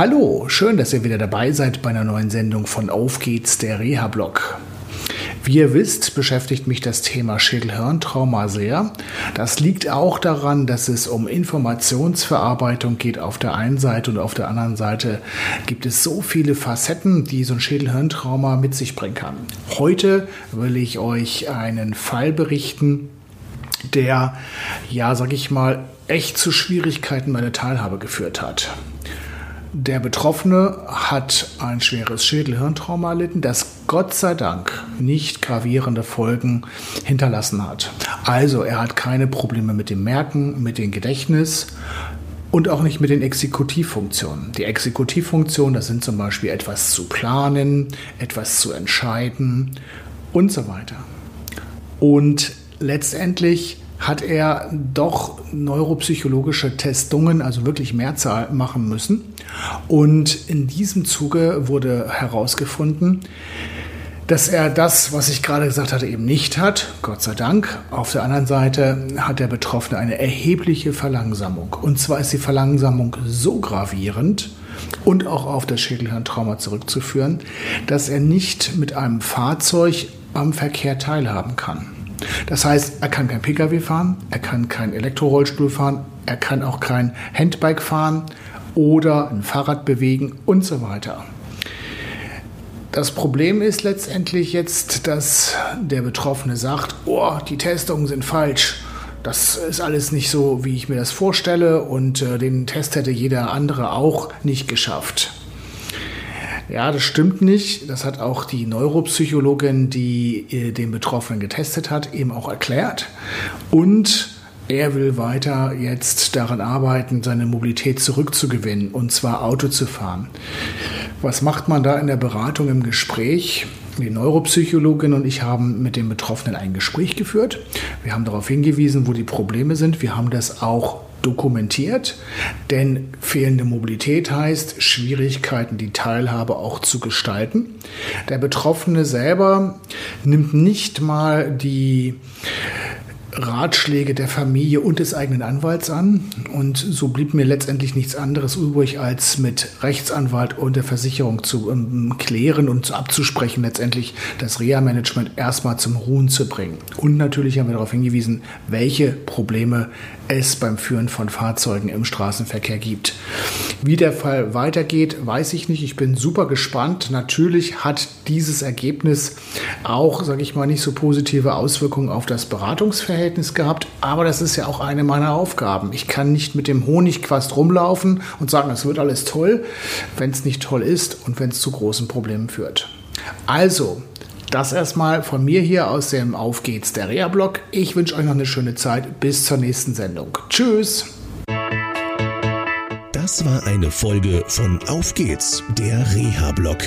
Hallo, schön, dass ihr wieder dabei seid bei einer neuen Sendung von Auf geht's, der Reha-Blog. Wie ihr wisst, beschäftigt mich das Thema Schädelhirntrauma sehr. Das liegt auch daran, dass es um Informationsverarbeitung geht auf der einen Seite und auf der anderen Seite gibt es so viele Facetten, die so ein Schädelhirntrauma mit sich bringen kann. Heute will ich euch einen Fall berichten, der, ja, sag ich mal, echt zu Schwierigkeiten bei der Teilhabe geführt hat. Der Betroffene hat ein schweres Schädelhirntrauma erlitten, das Gott sei Dank nicht gravierende Folgen hinterlassen hat. Also er hat keine Probleme mit dem Merken, mit dem Gedächtnis und auch nicht mit den Exekutivfunktionen. Die Exekutivfunktionen, das sind zum Beispiel etwas zu planen, etwas zu entscheiden und so weiter. Und letztendlich hat er doch neuropsychologische Testungen, also wirklich Mehrzahl machen müssen. Und in diesem Zuge wurde herausgefunden, dass er das, was ich gerade gesagt hatte, eben nicht hat, Gott sei Dank. Auf der anderen Seite hat der Betroffene eine erhebliche Verlangsamung. Und zwar ist die Verlangsamung so gravierend und auch auf das Schädelhirntrauma zurückzuführen, dass er nicht mit einem Fahrzeug am Verkehr teilhaben kann. Das heißt, er kann kein Pkw fahren, er kann kein Elektrorollstuhl fahren, er kann auch kein Handbike fahren oder ein Fahrrad bewegen und so weiter. Das Problem ist letztendlich jetzt, dass der Betroffene sagt, oh, die Testungen sind falsch. Das ist alles nicht so, wie ich mir das vorstelle und äh, den Test hätte jeder andere auch nicht geschafft. Ja, das stimmt nicht. Das hat auch die Neuropsychologin, die äh, den Betroffenen getestet hat, eben auch erklärt. Und er will weiter jetzt daran arbeiten, seine Mobilität zurückzugewinnen, und zwar Auto zu fahren. Was macht man da in der Beratung im Gespräch? Die Neuropsychologin und ich haben mit dem Betroffenen ein Gespräch geführt. Wir haben darauf hingewiesen, wo die Probleme sind. Wir haben das auch dokumentiert, denn fehlende Mobilität heißt Schwierigkeiten, die Teilhabe auch zu gestalten. Der Betroffene selber nimmt nicht mal die Ratschläge der Familie und des eigenen Anwalts an. Und so blieb mir letztendlich nichts anderes übrig, als mit Rechtsanwalt und der Versicherung zu ähm, klären und abzusprechen, letztendlich das Reha-Management erstmal zum Ruhen zu bringen. Und natürlich haben wir darauf hingewiesen, welche Probleme es beim Führen von Fahrzeugen im Straßenverkehr gibt. Wie der Fall weitergeht, weiß ich nicht. Ich bin super gespannt. Natürlich hat dieses Ergebnis auch, sage ich mal, nicht so positive Auswirkungen auf das Beratungsverhältnis gehabt. Aber das ist ja auch eine meiner Aufgaben. Ich kann nicht mit dem Honigquast rumlaufen und sagen, es wird alles toll, wenn es nicht toll ist und wenn es zu großen Problemen führt. Also, das erstmal von mir hier aus dem Auf geht's der Reha-Blog. Ich wünsche euch noch eine schöne Zeit. Bis zur nächsten Sendung. Tschüss. Das war eine Folge von Auf geht's, der Reha-Blog.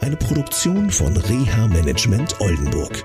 Eine Produktion von Reha Management Oldenburg.